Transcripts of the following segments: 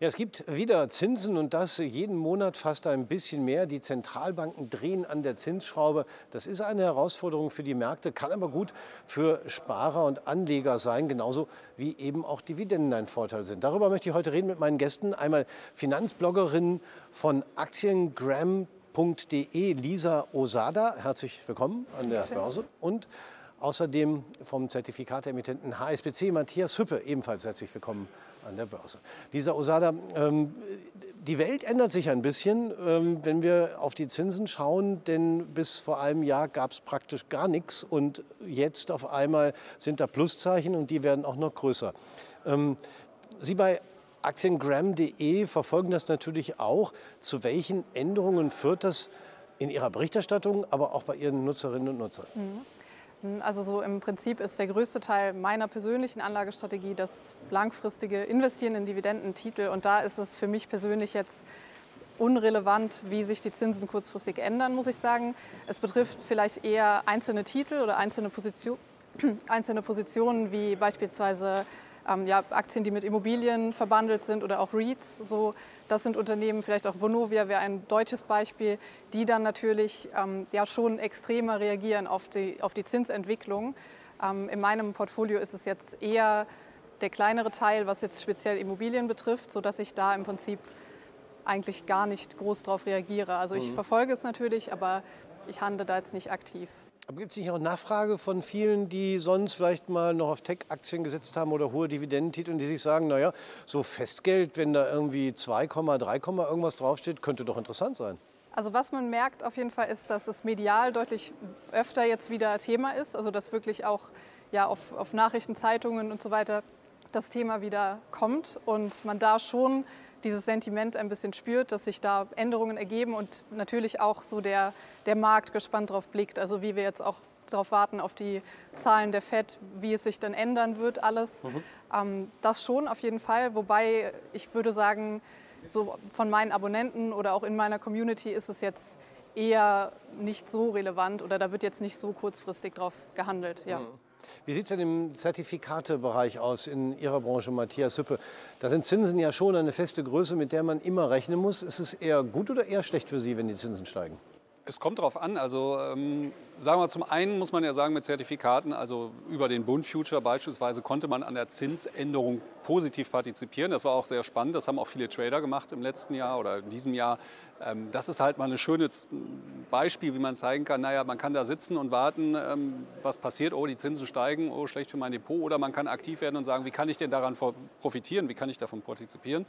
Ja, es gibt wieder Zinsen und das jeden Monat fast ein bisschen mehr. Die Zentralbanken drehen an der Zinsschraube. Das ist eine Herausforderung für die Märkte, kann aber gut für Sparer und Anleger sein, genauso wie eben auch Dividenden ein Vorteil sind. Darüber möchte ich heute reden mit meinen Gästen. Einmal Finanzbloggerin von aktiengram.de, Lisa Osada. Herzlich willkommen an der Börse. Und außerdem vom Zertifikateemittenten HSBC, Matthias Hüppe, ebenfalls herzlich willkommen an der Börse. Lisa Osada, ähm, die Welt ändert sich ein bisschen, ähm, wenn wir auf die Zinsen schauen, denn bis vor einem Jahr gab es praktisch gar nichts und jetzt auf einmal sind da Pluszeichen und die werden auch noch größer. Ähm, Sie bei Aktiengram.de verfolgen das natürlich auch. Zu welchen Änderungen führt das in Ihrer Berichterstattung, aber auch bei Ihren Nutzerinnen und Nutzern? Mhm. Also so im Prinzip ist der größte Teil meiner persönlichen Anlagestrategie das langfristige Investieren in Dividendentitel. Und da ist es für mich persönlich jetzt unrelevant, wie sich die Zinsen kurzfristig ändern, muss ich sagen. Es betrifft vielleicht eher einzelne Titel oder einzelne, Position, einzelne Positionen, wie beispielsweise ähm, ja, Aktien, die mit Immobilien verbandelt sind oder auch REITs. So, das sind Unternehmen, vielleicht auch Vonovia wäre ein deutsches Beispiel, die dann natürlich ähm, ja, schon extremer reagieren auf die, auf die Zinsentwicklung. Ähm, in meinem Portfolio ist es jetzt eher der kleinere Teil, was jetzt speziell Immobilien betrifft, sodass ich da im Prinzip eigentlich gar nicht groß darauf reagiere. Also ich mhm. verfolge es natürlich, aber ich handle da jetzt nicht aktiv. Aber gibt es nicht auch Nachfrage von vielen, die sonst vielleicht mal noch auf Tech-Aktien gesetzt haben oder hohe Dividendentitel, die sich sagen, naja, so Festgeld, wenn da irgendwie 2, 3, irgendwas draufsteht, könnte doch interessant sein. Also was man merkt auf jeden Fall ist, dass es medial deutlich öfter jetzt wieder Thema ist. Also dass wirklich auch ja, auf, auf Nachrichten, Zeitungen und so weiter das Thema wieder kommt und man da schon dieses Sentiment ein bisschen spürt, dass sich da Änderungen ergeben und natürlich auch so der, der Markt gespannt darauf blickt. Also wie wir jetzt auch darauf warten, auf die Zahlen der FED, wie es sich dann ändern wird, alles. Mhm. Ähm, das schon auf jeden Fall. Wobei ich würde sagen, so von meinen Abonnenten oder auch in meiner Community ist es jetzt eher nicht so relevant oder da wird jetzt nicht so kurzfristig drauf gehandelt. Ja. Mhm. Wie sieht es denn im Zertifikatebereich aus in Ihrer Branche, Matthias Hüppe? Da sind Zinsen ja schon eine feste Größe, mit der man immer rechnen muss. Ist es eher gut oder eher schlecht für Sie, wenn die Zinsen steigen? Es kommt darauf an. Also ähm, sagen wir zum einen muss man ja sagen mit Zertifikaten, also über den Bund Future beispielsweise konnte man an der Zinsänderung positiv partizipieren. Das war auch sehr spannend. Das haben auch viele Trader gemacht im letzten Jahr oder in diesem Jahr. Ähm, das ist halt mal ein schönes Beispiel, wie man zeigen kann, naja, man kann da sitzen und warten, ähm, was passiert. Oh, die Zinsen steigen, oh, schlecht für mein Depot. Oder man kann aktiv werden und sagen, wie kann ich denn daran profitieren, wie kann ich davon partizipieren.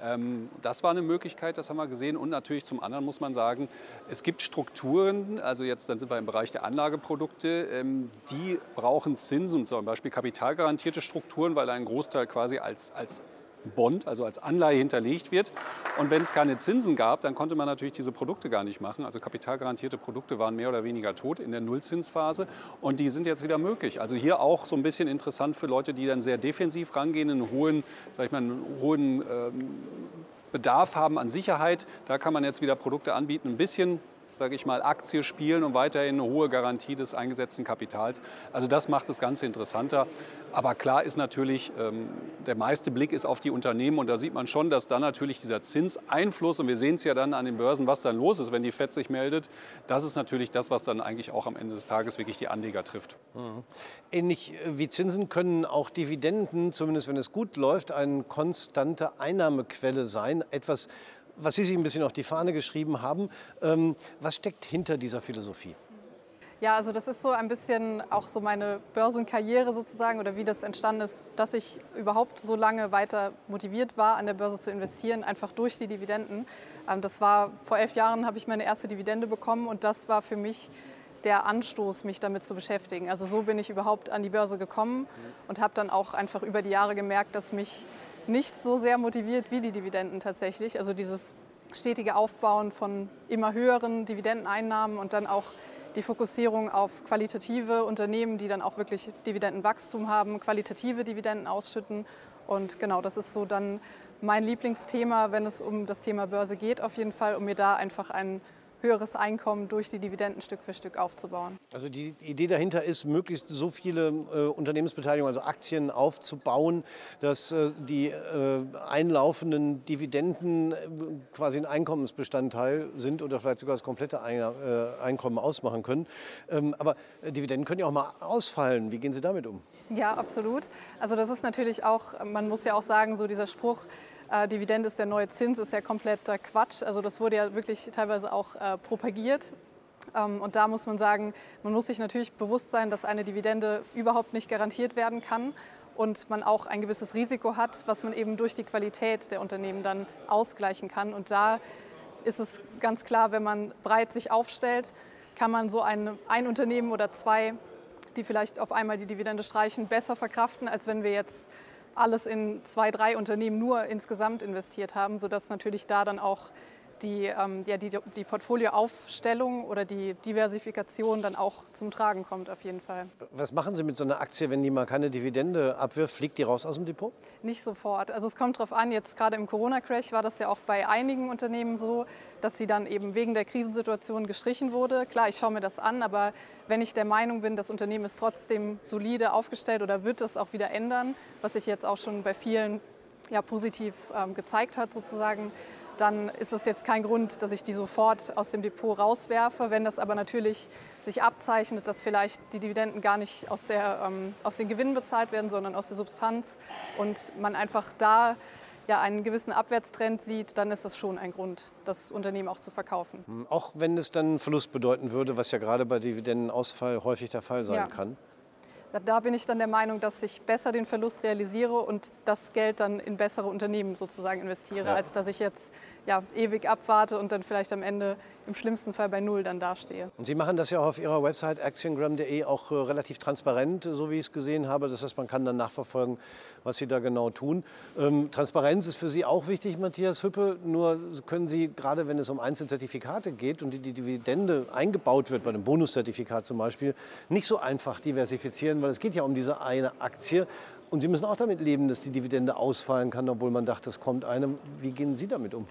Ähm, das war eine Möglichkeit, das haben wir gesehen. Und natürlich zum anderen muss man sagen, es gibt Strukturen, also jetzt dann sind wir im Bereich der Anlageprodukte, ähm, die brauchen Zinsen, zum Beispiel kapitalgarantierte Strukturen, weil ein Großteil quasi als, als Bond, also als Anleihe hinterlegt wird. Und wenn es keine Zinsen gab, dann konnte man natürlich diese Produkte gar nicht machen. Also kapitalgarantierte Produkte waren mehr oder weniger tot in der Nullzinsphase und die sind jetzt wieder möglich. Also hier auch so ein bisschen interessant für Leute, die dann sehr defensiv rangehen, einen hohen, sag ich mal, einen hohen ähm, Bedarf haben an Sicherheit. Da kann man jetzt wieder Produkte anbieten, ein bisschen sage ich mal, Aktie spielen und weiterhin eine hohe Garantie des eingesetzten Kapitals. Also das macht das Ganze interessanter. Aber klar ist natürlich, ähm, der meiste Blick ist auf die Unternehmen und da sieht man schon, dass dann natürlich dieser Zinseinfluss, und wir sehen es ja dann an den Börsen, was dann los ist, wenn die FED sich meldet, das ist natürlich das, was dann eigentlich auch am Ende des Tages wirklich die Anleger trifft. Mhm. Ähnlich wie Zinsen können auch Dividenden, zumindest wenn es gut läuft, eine konstante Einnahmequelle sein. Etwas, was Sie sich ein bisschen auf die Fahne geschrieben haben. Ähm, was steckt hinter dieser Philosophie? Ja, also das ist so ein bisschen auch so meine Börsenkarriere sozusagen oder wie das entstanden ist, dass ich überhaupt so lange weiter motiviert war, an der Börse zu investieren, einfach durch die Dividenden. Ähm, das war vor elf Jahren habe ich meine erste Dividende bekommen und das war für mich der Anstoß, mich damit zu beschäftigen. Also so bin ich überhaupt an die Börse gekommen und habe dann auch einfach über die Jahre gemerkt, dass mich nicht so sehr motiviert wie die Dividenden tatsächlich. Also dieses stetige Aufbauen von immer höheren Dividendeneinnahmen und dann auch die Fokussierung auf qualitative Unternehmen, die dann auch wirklich Dividendenwachstum haben, qualitative Dividenden ausschütten. Und genau, das ist so dann mein Lieblingsthema, wenn es um das Thema Börse geht, auf jeden Fall, um mir da einfach einen höheres Einkommen durch die Dividenden Stück für Stück aufzubauen. Also die Idee dahinter ist, möglichst so viele äh, Unternehmensbeteiligungen, also Aktien aufzubauen, dass äh, die äh, einlaufenden Dividenden äh, quasi ein Einkommensbestandteil sind oder vielleicht sogar das komplette Ein äh, Einkommen ausmachen können. Ähm, aber Dividenden können ja auch mal ausfallen. Wie gehen Sie damit um? Ja, absolut. Also das ist natürlich auch, man muss ja auch sagen, so dieser Spruch, äh, Dividende ist der neue Zins, ist ja kompletter Quatsch. Also das wurde ja wirklich teilweise auch äh, propagiert. Ähm, und da muss man sagen, man muss sich natürlich bewusst sein, dass eine Dividende überhaupt nicht garantiert werden kann und man auch ein gewisses Risiko hat, was man eben durch die Qualität der Unternehmen dann ausgleichen kann. Und da ist es ganz klar, wenn man breit sich aufstellt, kann man so ein, ein Unternehmen oder zwei, die vielleicht auf einmal die Dividende streichen, besser verkraften, als wenn wir jetzt alles in zwei, drei Unternehmen nur insgesamt investiert haben, sodass natürlich da dann auch die, ähm, ja, die, die Portfolioaufstellung oder die Diversifikation dann auch zum Tragen kommt auf jeden Fall. Was machen Sie mit so einer Aktie, wenn die mal keine Dividende abwirft? Fliegt die raus aus dem Depot? Nicht sofort. Also es kommt darauf an, jetzt gerade im Corona-Crash war das ja auch bei einigen Unternehmen so, dass sie dann eben wegen der Krisensituation gestrichen wurde. Klar, ich schaue mir das an, aber wenn ich der Meinung bin, das Unternehmen ist trotzdem solide aufgestellt oder wird es auch wieder ändern, was sich jetzt auch schon bei vielen ja, positiv ähm, gezeigt hat sozusagen, dann ist es jetzt kein Grund, dass ich die sofort aus dem Depot rauswerfe. Wenn das aber natürlich sich abzeichnet, dass vielleicht die Dividenden gar nicht aus, der, ähm, aus den Gewinnen bezahlt werden, sondern aus der Substanz und man einfach da ja, einen gewissen Abwärtstrend sieht, dann ist das schon ein Grund, das Unternehmen auch zu verkaufen. Hm, auch wenn es dann Verlust bedeuten würde, was ja gerade bei Dividendenausfall häufig der Fall sein ja. kann. Da bin ich dann der Meinung, dass ich besser den Verlust realisiere und das Geld dann in bessere Unternehmen sozusagen investiere, ja. als dass ich jetzt ja, ewig abwarte und dann vielleicht am Ende im schlimmsten Fall bei Null dann dastehe. Und Sie machen das ja auch auf Ihrer Website actiongram.de auch äh, relativ transparent, so wie ich es gesehen habe. Das heißt, man kann dann nachverfolgen, was Sie da genau tun. Ähm, Transparenz ist für Sie auch wichtig, Matthias Hüppe. Nur können Sie, gerade wenn es um Einzelzertifikate geht und die, die Dividende eingebaut wird, bei einem Bonuszertifikat zum Beispiel, nicht so einfach diversifizieren, weil es geht ja um diese eine Aktie. Und Sie müssen auch damit leben, dass die Dividende ausfallen kann, obwohl man dachte, es kommt einem. Wie gehen Sie damit um?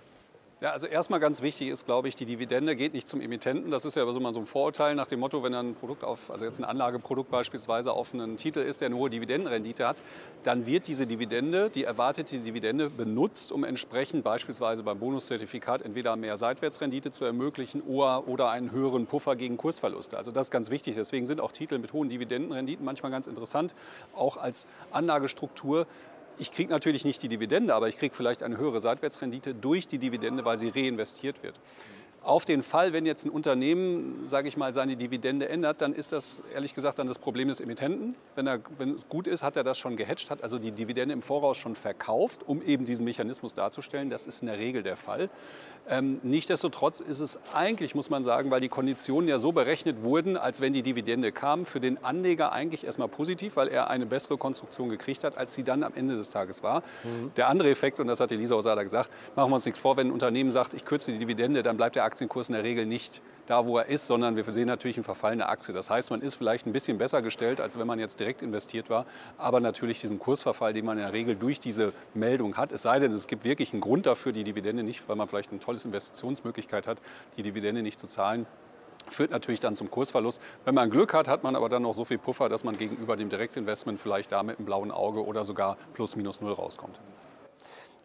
Ja, also erstmal ganz wichtig ist, glaube ich, die Dividende geht nicht zum Emittenten. Das ist ja mal so ein Vorurteil nach dem Motto, wenn ein Produkt auf, also jetzt ein Anlageprodukt beispielsweise auf einen Titel ist, der eine hohe Dividendenrendite hat, dann wird diese Dividende, die erwartete Dividende benutzt, um entsprechend beispielsweise beim Bonuszertifikat entweder mehr Seitwärtsrendite zu ermöglichen oder, oder einen höheren Puffer gegen Kursverluste. Also das ist ganz wichtig. Deswegen sind auch Titel mit hohen Dividendenrenditen manchmal ganz interessant, auch als Anlagestruktur ich kriege natürlich nicht die Dividende, aber ich kriege vielleicht eine höhere Seitwärtsrendite durch die Dividende, weil sie reinvestiert wird. Auf den Fall, wenn jetzt ein Unternehmen, sage ich mal, seine Dividende ändert, dann ist das ehrlich gesagt dann das Problem des Emittenten. Wenn, er, wenn es gut ist, hat er das schon gehatcht, hat also die Dividende im Voraus schon verkauft, um eben diesen Mechanismus darzustellen. Das ist in der Regel der Fall. Ähm, Nichtsdestotrotz ist es eigentlich, muss man sagen, weil die Konditionen ja so berechnet wurden, als wenn die Dividende kam, für den Anleger eigentlich erstmal positiv, weil er eine bessere Konstruktion gekriegt hat, als sie dann am Ende des Tages war. Mhm. Der andere Effekt, und das hat Elisa Osada gesagt, machen wir uns nichts vor, wenn ein Unternehmen sagt, ich kürze die Dividende, dann bleibt der Aktienkurs in der Regel nicht da, wo er ist, sondern wir sehen natürlich einen Verfall in der Aktie. Das heißt, man ist vielleicht ein bisschen besser gestellt, als wenn man jetzt direkt investiert war, aber natürlich diesen Kursverfall, den man in der Regel durch diese Meldung hat, es sei denn, es gibt wirklich einen Grund dafür, die Dividende nicht, weil man vielleicht eine tolle Investitionsmöglichkeit hat, die Dividende nicht zu zahlen, führt natürlich dann zum Kursverlust. Wenn man Glück hat, hat man aber dann noch so viel Puffer, dass man gegenüber dem Direktinvestment vielleicht da mit einem blauen Auge oder sogar plus minus null rauskommt.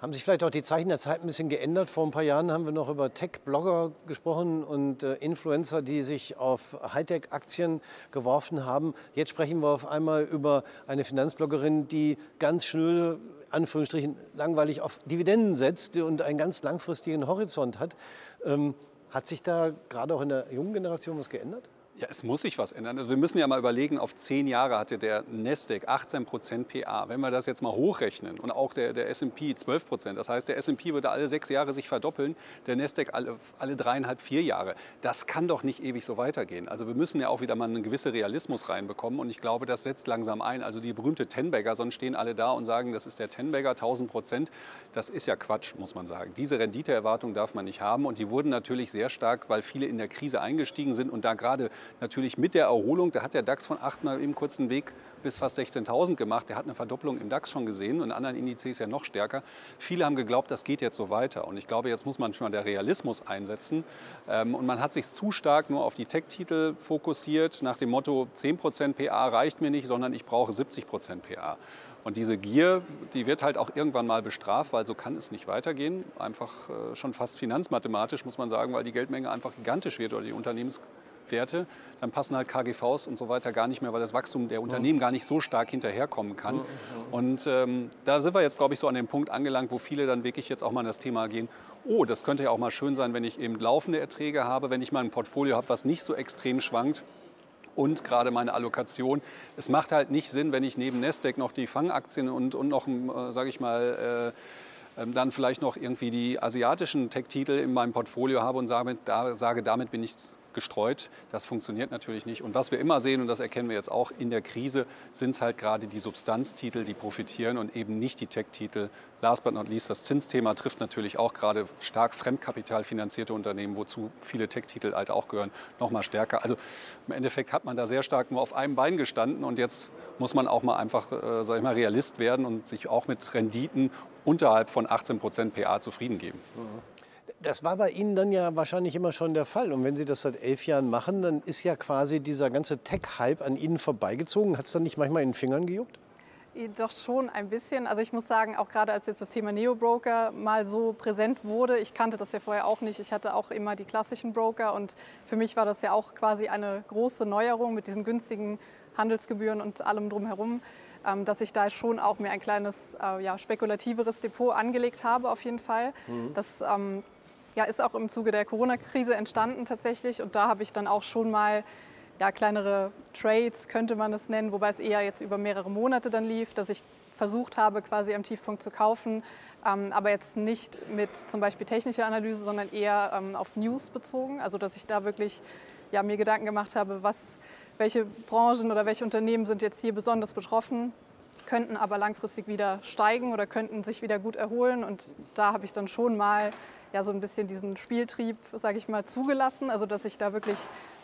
Haben sich vielleicht auch die Zeichen der Zeit ein bisschen geändert? Vor ein paar Jahren haben wir noch über Tech-Blogger gesprochen und äh, Influencer, die sich auf Hightech-Aktien geworfen haben. Jetzt sprechen wir auf einmal über eine Finanzbloggerin, die ganz schnell, Anführungsstrichen, langweilig auf Dividenden setzt und einen ganz langfristigen Horizont hat. Ähm, hat sich da gerade auch in der jungen Generation was geändert? Ja, es muss sich was ändern. Also wir müssen ja mal überlegen, auf zehn Jahre hatte der Nasdaq 18 Prozent PA. Wenn wir das jetzt mal hochrechnen und auch der, der S&P 12 Prozent, das heißt, der S&P würde alle sechs Jahre sich verdoppeln, der Nasdaq alle, alle dreieinhalb, vier Jahre. Das kann doch nicht ewig so weitergehen. Also wir müssen ja auch wieder mal einen gewissen Realismus reinbekommen und ich glaube, das setzt langsam ein. Also die berühmte Tenbagger, sonst stehen alle da und sagen, das ist der Tenbagger, 1000 Prozent. Das ist ja Quatsch, muss man sagen. Diese Renditeerwartung darf man nicht haben und die wurden natürlich sehr stark, weil viele in der Krise eingestiegen sind und da gerade natürlich mit der Erholung, da hat der DAX von 8 mal eben kurz einen Weg bis fast 16.000 gemacht. Der hat eine Verdopplung im DAX schon gesehen und in anderen Indizes ja noch stärker. Viele haben geglaubt, das geht jetzt so weiter. Und ich glaube, jetzt muss manchmal der Realismus einsetzen. Ähm, und man hat sich zu stark nur auf die Tech-Titel fokussiert, nach dem Motto 10% PA reicht mir nicht, sondern ich brauche 70% PA. Und diese Gier, die wird halt auch irgendwann mal bestraft, weil so kann es nicht weitergehen. Einfach äh, schon fast finanzmathematisch muss man sagen, weil die Geldmenge einfach gigantisch wird oder die Unternehmenswerte. Dann passen halt KGVs und so weiter gar nicht mehr, weil das Wachstum der Unternehmen gar nicht so stark hinterherkommen kann. Und ähm, da sind wir jetzt, glaube ich, so an dem Punkt angelangt, wo viele dann wirklich jetzt auch mal an das Thema gehen, oh, das könnte ja auch mal schön sein, wenn ich eben laufende Erträge habe, wenn ich mal ein Portfolio habe, was nicht so extrem schwankt und gerade meine Allokation. Es macht halt nicht Sinn, wenn ich neben Nasdaq noch die Fangaktien und, und noch, äh, sage ich mal, äh, ähm, dann vielleicht noch irgendwie die asiatischen Tech-Titel in meinem Portfolio habe und sage, da, sage damit bin ich gestreut. Das funktioniert natürlich nicht. Und was wir immer sehen, und das erkennen wir jetzt auch in der Krise, sind es halt gerade die Substanztitel, die profitieren und eben nicht die Tech-Titel. Last but not least, das Zinsthema trifft natürlich auch gerade stark fremdkapitalfinanzierte Unternehmen, wozu viele Tech-Titel halt auch gehören, noch mal stärker. Also im Endeffekt hat man da sehr stark nur auf einem Bein gestanden und jetzt muss man auch mal einfach, äh, sag ich mal, Realist werden und sich auch mit Renditen unterhalb von 18 Prozent PA zufrieden geben. Mhm. Das war bei Ihnen dann ja wahrscheinlich immer schon der Fall. Und wenn Sie das seit elf Jahren machen, dann ist ja quasi dieser ganze Tech-Hype an Ihnen vorbeigezogen. Hat es dann nicht manchmal in den Fingern gejuckt? Doch schon ein bisschen. Also ich muss sagen, auch gerade als jetzt das Thema Neo-Broker mal so präsent wurde, ich kannte das ja vorher auch nicht. Ich hatte auch immer die klassischen Broker und für mich war das ja auch quasi eine große Neuerung mit diesen günstigen Handelsgebühren und allem drumherum, ähm, dass ich da schon auch mir ein kleines äh, ja, spekulativeres Depot angelegt habe auf jeden Fall. Mhm. Das ähm, ja, ist auch im Zuge der Corona-Krise entstanden tatsächlich. Und da habe ich dann auch schon mal ja, kleinere Trades, könnte man es nennen, wobei es eher jetzt über mehrere Monate dann lief, dass ich versucht habe, quasi am Tiefpunkt zu kaufen, ähm, aber jetzt nicht mit zum Beispiel technischer Analyse, sondern eher ähm, auf News bezogen. Also dass ich da wirklich ja, mir Gedanken gemacht habe, was, welche Branchen oder welche Unternehmen sind jetzt hier besonders betroffen, könnten aber langfristig wieder steigen oder könnten sich wieder gut erholen. Und da habe ich dann schon mal ja so ein bisschen diesen Spieltrieb, sage ich mal, zugelassen. Also dass ich da wirklich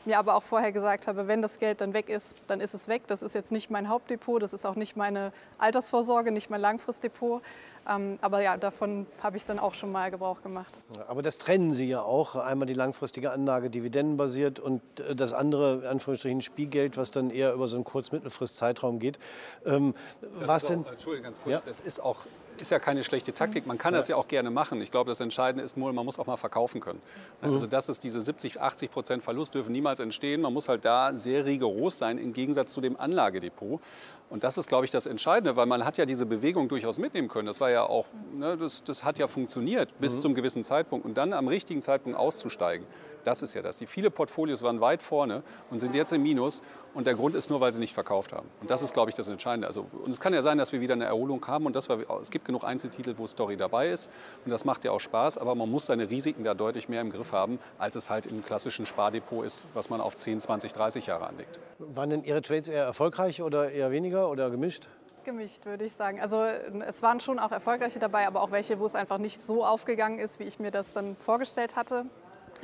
mir aber auch vorher gesagt habe, wenn das Geld dann weg ist, dann ist es weg. Das ist jetzt nicht mein Hauptdepot, das ist auch nicht meine Altersvorsorge, nicht mein Langfristdepot. Ähm, aber ja, davon habe ich dann auch schon mal Gebrauch gemacht. aber das trennen Sie ja auch. Einmal die langfristige Anlage dividendenbasiert und äh, das andere, in Anführungsstrichen, Spielgeld, was dann eher über so einen Kurz-Mittelfrist-Zeitraum geht. Ähm, was auch, denn? Entschuldigung, ganz kurz. Ja? Das ist auch ist ja keine schlechte Taktik. Man kann das ja auch gerne machen. Ich glaube, das Entscheidende ist nur, man muss auch mal verkaufen können. Mhm. Also das ist diese 70, 80 Prozent Verlust dürfen niemals entstehen. Man muss halt da sehr rigoros sein im Gegensatz zu dem Anlagedepot. Und das ist, glaube ich, das Entscheidende, weil man hat ja diese Bewegung durchaus mitnehmen können. Das war ja auch, ne, das, das hat ja funktioniert bis mhm. zum gewissen Zeitpunkt. Und dann am richtigen Zeitpunkt auszusteigen, das ist ja das. Die viele Portfolios waren weit vorne und sind jetzt im Minus. Und der Grund ist nur, weil sie nicht verkauft haben. Und das ist, glaube ich, das Entscheidende. Also, und es kann ja sein, dass wir wieder eine Erholung haben. Und das war, es gibt genug Einzeltitel, wo Story dabei ist. Und das macht ja auch Spaß. Aber man muss seine Risiken da deutlich mehr im Griff haben, als es halt im klassischen Spardepot ist, was man auf 10, 20, 30 Jahre anlegt. Waren denn Ihre Trades eher erfolgreich oder eher weniger oder gemischt? Gemischt, würde ich sagen. Also es waren schon auch erfolgreiche dabei, aber auch welche, wo es einfach nicht so aufgegangen ist, wie ich mir das dann vorgestellt hatte.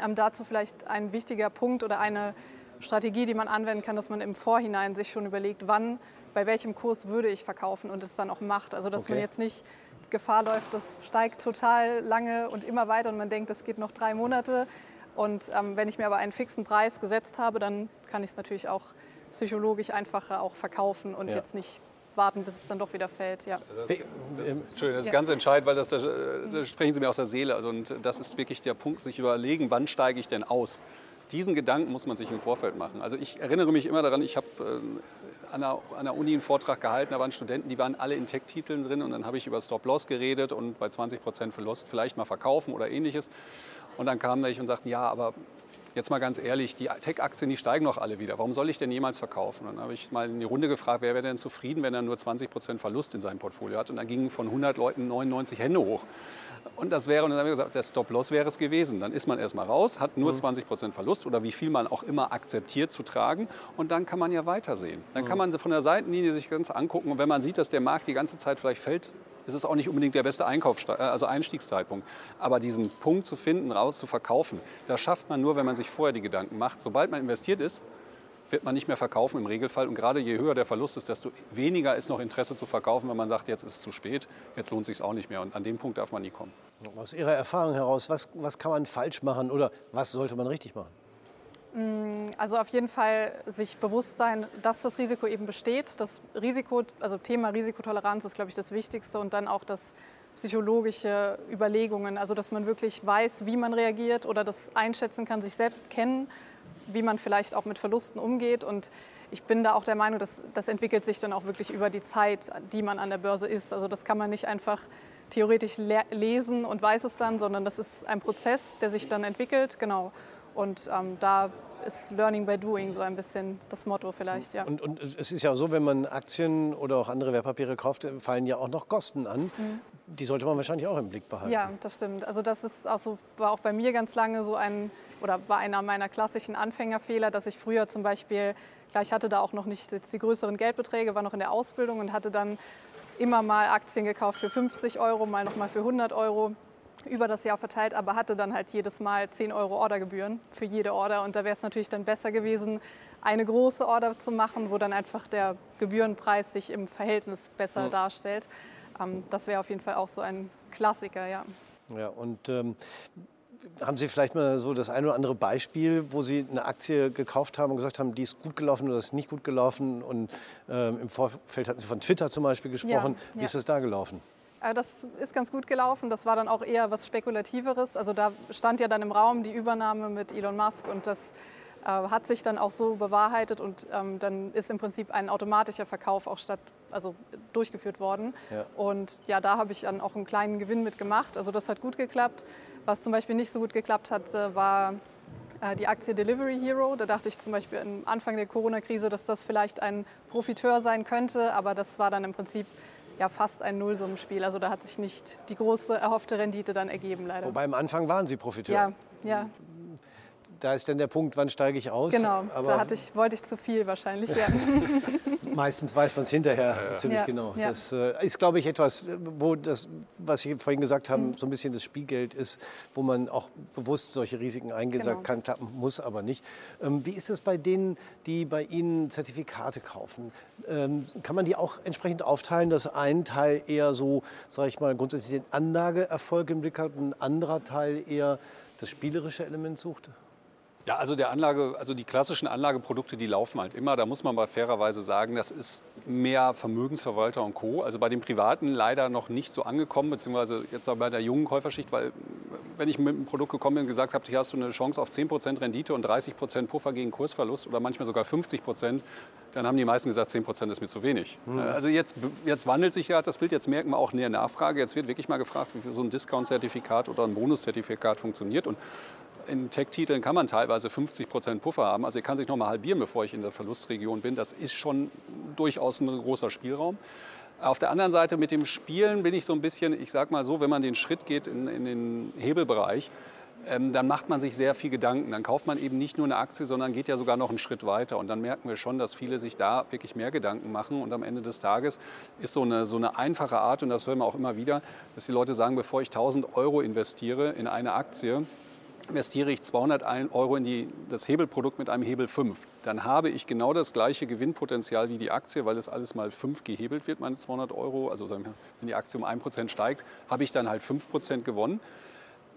Ähm, dazu vielleicht ein wichtiger Punkt oder eine Strategie, die man anwenden kann, dass man im Vorhinein sich schon überlegt, wann, bei welchem Kurs würde ich verkaufen und es dann auch macht. Also dass okay. man jetzt nicht Gefahr läuft, das steigt total lange und immer weiter und man denkt, das geht noch drei Monate. Und ähm, wenn ich mir aber einen fixen Preis gesetzt habe, dann kann ich es natürlich auch psychologisch einfacher auch verkaufen und ja. jetzt nicht warten, bis es dann doch wieder fällt. Ja. Das, das, ist, Entschuldigung, das ist ganz entscheidend, weil das, da, da sprechen Sie mir aus der Seele. Also, und das ist wirklich der Punkt, sich überlegen, wann steige ich denn aus? Diesen Gedanken muss man sich im Vorfeld machen. Also ich erinnere mich immer daran, ich habe äh, an, der, an der Uni einen Vortrag gehalten, da waren Studenten, die waren alle in Tech-Titeln drin und dann habe ich über Stop-Loss geredet und bei 20 Prozent Verlust vielleicht mal verkaufen oder ähnliches. Und dann kamen welche und sagten, ja, aber jetzt mal ganz ehrlich, die Tech-Aktien, die steigen noch alle wieder. Warum soll ich denn jemals verkaufen? Und dann habe ich mal in die Runde gefragt, wer wäre denn zufrieden, wenn er nur 20 Prozent Verlust in seinem Portfolio hat. Und dann gingen von 100 Leuten 99 Hände hoch. Und das wäre, und dann haben wir gesagt, der Stop-Loss wäre es gewesen. Dann ist man erstmal raus, hat nur 20 mhm. Prozent Verlust oder wie viel man auch immer akzeptiert zu tragen. Und dann kann man ja weitersehen. Dann kann mhm. man von der Seitenlinie sich ganz angucken. Und wenn man sieht, dass der Markt die ganze Zeit vielleicht fällt, ist es auch nicht unbedingt der beste Einkaufs also Einstiegszeitpunkt. Aber diesen Punkt zu finden, raus zu verkaufen, das schafft man nur, wenn man sich vorher die Gedanken macht. Sobald man investiert ist, wird man nicht mehr verkaufen im Regelfall. Und gerade je höher der Verlust ist, desto weniger ist noch Interesse zu verkaufen, wenn man sagt, jetzt ist es zu spät, jetzt lohnt es sich auch nicht mehr. Und an dem Punkt darf man nie kommen. Aus Ihrer Erfahrung heraus, was, was kann man falsch machen oder was sollte man richtig machen? Also auf jeden Fall sich bewusst sein, dass das Risiko eben besteht. Das Risiko, also Thema Risikotoleranz ist, glaube ich, das Wichtigste und dann auch das psychologische Überlegungen, also dass man wirklich weiß, wie man reagiert oder das einschätzen kann, sich selbst kennen, wie man vielleicht auch mit Verlusten umgeht und ich bin da auch der Meinung, dass das entwickelt sich dann auch wirklich über die Zeit, die man an der Börse ist. Also das kann man nicht einfach theoretisch lesen und weiß es dann, sondern das ist ein Prozess, der sich dann entwickelt, genau. Und ähm, da ist Learning by Doing so ein bisschen das Motto vielleicht, ja. Und, und es ist ja so, wenn man Aktien oder auch andere Wertpapiere kauft, fallen ja auch noch Kosten an. Mhm. Die sollte man wahrscheinlich auch im Blick behalten. Ja, das stimmt. Also das ist auch so, war auch bei mir ganz lange so ein, oder war einer meiner klassischen Anfängerfehler, dass ich früher zum Beispiel, klar, ich hatte da auch noch nicht die größeren Geldbeträge, war noch in der Ausbildung und hatte dann immer mal Aktien gekauft für 50 Euro, mal noch mal für 100 Euro über das Jahr verteilt, aber hatte dann halt jedes Mal 10 Euro Ordergebühren für jede Order. Und da wäre es natürlich dann besser gewesen, eine große Order zu machen, wo dann einfach der Gebührenpreis sich im Verhältnis besser mhm. darstellt. Ähm, das wäre auf jeden Fall auch so ein Klassiker, ja. Ja, und ähm, haben Sie vielleicht mal so das ein oder andere Beispiel, wo Sie eine Aktie gekauft haben und gesagt haben, die ist gut gelaufen oder ist nicht gut gelaufen? Und ähm, im Vorfeld hatten Sie von Twitter zum Beispiel gesprochen. Ja, Wie ja. ist es da gelaufen? Äh, das ist ganz gut gelaufen. Das war dann auch eher was Spekulativeres. Also da stand ja dann im Raum die Übernahme mit Elon Musk und das äh, hat sich dann auch so bewahrheitet und ähm, dann ist im Prinzip ein automatischer Verkauf auch statt, also durchgeführt worden. Ja. Und ja, da habe ich dann auch einen kleinen Gewinn mitgemacht. Also das hat gut geklappt. Was zum Beispiel nicht so gut geklappt hat, äh, war äh, die Aktie Delivery Hero. Da dachte ich zum Beispiel am Anfang der Corona-Krise, dass das vielleicht ein Profiteur sein könnte, aber das war dann im Prinzip ja fast ein Nullsummenspiel. Also da hat sich nicht die große erhoffte Rendite dann ergeben, leider. Wobei am Anfang waren Sie Profiteur. Ja, ja da ist dann der Punkt, wann steige ich aus. Genau, Aber da hatte ich, wollte ich zu viel wahrscheinlich. Ja. Meistens weiß man es hinterher ja, ja. ziemlich genau. Das äh, ist, glaube ich, etwas, wo das, was Sie vorhin gesagt haben, mhm. so ein bisschen das Spielgeld ist, wo man auch bewusst solche Risiken eingehen genau. kann, klappen muss, aber nicht. Ähm, wie ist es bei denen, die bei Ihnen Zertifikate kaufen? Ähm, kann man die auch entsprechend aufteilen, dass ein Teil eher so, sage ich mal, grundsätzlich den Anlageerfolg im Blick hat und ein anderer Teil eher das spielerische Element sucht? Ja, also der Anlage, also die klassischen Anlageprodukte, die laufen halt immer. Da muss man bei fairerweise sagen, das ist mehr Vermögensverwalter und Co. Also bei den Privaten leider noch nicht so angekommen, beziehungsweise jetzt auch bei der jungen Käuferschicht, weil wenn ich mit einem Produkt gekommen bin und gesagt habe, hier hast du eine Chance auf 10% Rendite und 30% Puffer gegen Kursverlust oder manchmal sogar 50%, dann haben die meisten gesagt, 10% ist mir zu wenig. Mhm. Also jetzt, jetzt wandelt sich ja das Bild, jetzt merken wir auch näher Nachfrage. Jetzt wird wirklich mal gefragt, wie so ein Discount-Zertifikat oder ein Bonuszertifikat funktioniert. Und in Tech-Titeln kann man teilweise 50 Prozent Puffer haben. Also ich kann sich noch mal halbieren, bevor ich in der Verlustregion bin. Das ist schon durchaus ein großer Spielraum. Auf der anderen Seite mit dem Spielen bin ich so ein bisschen, ich sag mal so, wenn man den Schritt geht in, in den Hebelbereich, ähm, dann macht man sich sehr viel Gedanken. Dann kauft man eben nicht nur eine Aktie, sondern geht ja sogar noch einen Schritt weiter. Und dann merken wir schon, dass viele sich da wirklich mehr Gedanken machen. Und am Ende des Tages ist so eine, so eine einfache Art, und das hören wir auch immer wieder, dass die Leute sagen, bevor ich 1000 Euro investiere in eine Aktie, investiere ich 200 Euro in die, das Hebelprodukt mit einem Hebel 5, dann habe ich genau das gleiche Gewinnpotenzial wie die Aktie, weil das alles mal 5 gehebelt wird, meine 200 Euro. Also wenn die Aktie um 1% steigt, habe ich dann halt 5% gewonnen.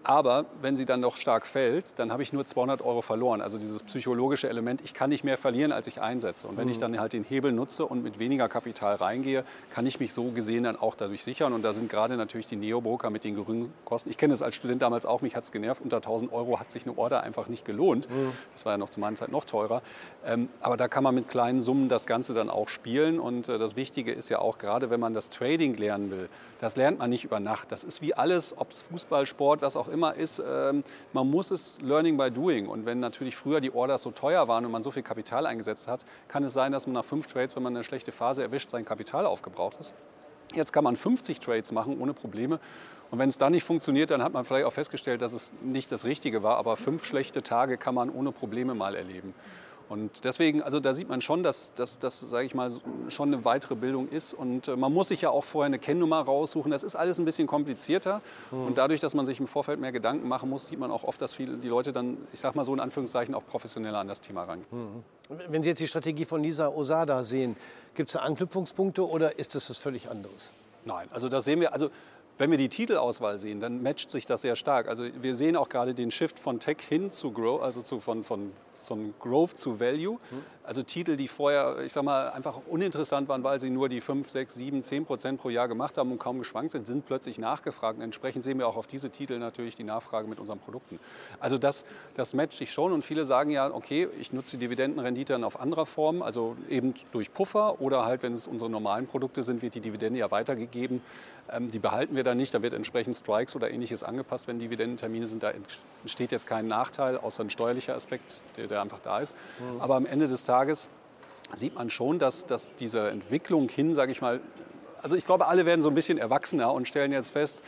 Aber wenn sie dann noch stark fällt, dann habe ich nur 200 Euro verloren. Also dieses psychologische Element, ich kann nicht mehr verlieren, als ich einsetze. Und wenn mhm. ich dann halt den Hebel nutze und mit weniger Kapital reingehe, kann ich mich so gesehen dann auch dadurch sichern. Und da sind gerade natürlich die Neobroker mit den geringen Kosten. Ich kenne das als Student damals auch, mich hat es genervt. Unter 1000 Euro hat sich eine Order einfach nicht gelohnt. Mhm. Das war ja noch zu meiner Zeit noch teurer. Ähm, aber da kann man mit kleinen Summen das Ganze dann auch spielen. Und äh, das Wichtige ist ja auch, gerade wenn man das Trading lernen will, das lernt man nicht über Nacht. Das ist wie alles, ob es Fußball, Sport, was auch immer ist, ähm, man muss es Learning by Doing. Und wenn natürlich früher die Orders so teuer waren und man so viel Kapital eingesetzt hat, kann es sein, dass man nach fünf Trades, wenn man eine schlechte Phase erwischt, sein Kapital aufgebraucht ist. Jetzt kann man 50 Trades machen ohne Probleme. Und wenn es dann nicht funktioniert, dann hat man vielleicht auch festgestellt, dass es nicht das Richtige war. Aber fünf schlechte Tage kann man ohne Probleme mal erleben. Und deswegen, also da sieht man schon, dass das, sage ich mal, schon eine weitere Bildung ist. Und äh, man muss sich ja auch vorher eine Kennnummer raussuchen. Das ist alles ein bisschen komplizierter. Mhm. Und dadurch, dass man sich im Vorfeld mehr Gedanken machen muss, sieht man auch oft, dass viele, die Leute dann, ich sage mal so in Anführungszeichen, auch professioneller an das Thema rangehen. Mhm. Wenn Sie jetzt die Strategie von Lisa Osada sehen, gibt es da Anknüpfungspunkte oder ist das was völlig anderes? Nein, also das sehen wir, also wenn wir die Titelauswahl sehen, dann matcht sich das sehr stark. Also wir sehen auch gerade den Shift von Tech hin zu Grow, also zu, von, von ein Growth zu Value. Also Titel, die vorher, ich sag mal, einfach uninteressant waren, weil sie nur die 5, 6, 7, 10 Prozent pro Jahr gemacht haben und kaum geschwankt sind, sind plötzlich nachgefragt. Und entsprechend sehen wir auch auf diese Titel natürlich die Nachfrage mit unseren Produkten. Also das, das matcht sich schon und viele sagen ja, okay, ich nutze die Dividendenrendite dann auf anderer Form, also eben durch Puffer oder halt, wenn es unsere normalen Produkte sind, wird die Dividende ja weitergegeben. Ähm, die behalten wir dann nicht, da wird entsprechend Strikes oder ähnliches angepasst, wenn Dividendentermine sind. Da entsteht jetzt kein Nachteil, außer ein steuerlicher Aspekt, der, der einfach da ist. Mhm. Aber am Ende des Tages sieht man schon, dass, dass diese Entwicklung hin, sage ich mal, also ich glaube, alle werden so ein bisschen erwachsener und stellen jetzt fest,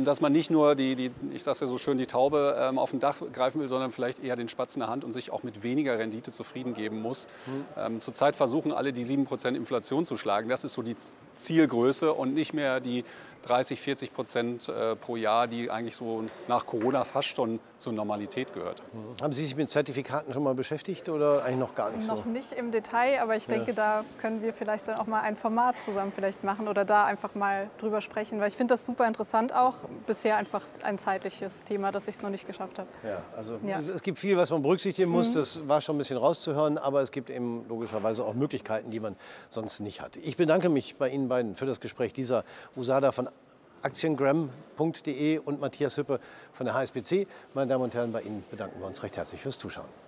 dass man nicht nur die, die ich sage ja so schön, die Taube ähm, auf dem Dach greifen will, sondern vielleicht eher den Spatz in der Hand und sich auch mit weniger Rendite zufrieden geben muss. Mhm. Zurzeit versuchen alle die 7% Inflation zu schlagen. Das ist so die Zielgröße und nicht mehr die 30, 40 Prozent äh, pro Jahr, die eigentlich so nach Corona fast schon zur Normalität gehört. Mhm. Haben Sie sich mit Zertifikaten schon mal beschäftigt oder eigentlich noch gar nicht noch so? Noch nicht im Detail, aber ich denke, ja. da können wir vielleicht dann auch mal ein Format zusammen vielleicht machen oder da einfach mal drüber sprechen, weil ich finde das super interessant auch. Bisher einfach ein zeitliches Thema, das ich es noch nicht geschafft habe. Ja, also ja. es gibt viel, was man berücksichtigen muss. Mhm. Das war schon ein bisschen rauszuhören, aber es gibt eben logischerweise auch Möglichkeiten, die man sonst nicht hat. Ich bedanke mich bei Ihnen beiden für das Gespräch. Dieser Usada von aktiengram.de und Matthias Hüppe von der HSBC. Meine Damen und Herren, bei Ihnen bedanken wir uns recht herzlich fürs Zuschauen.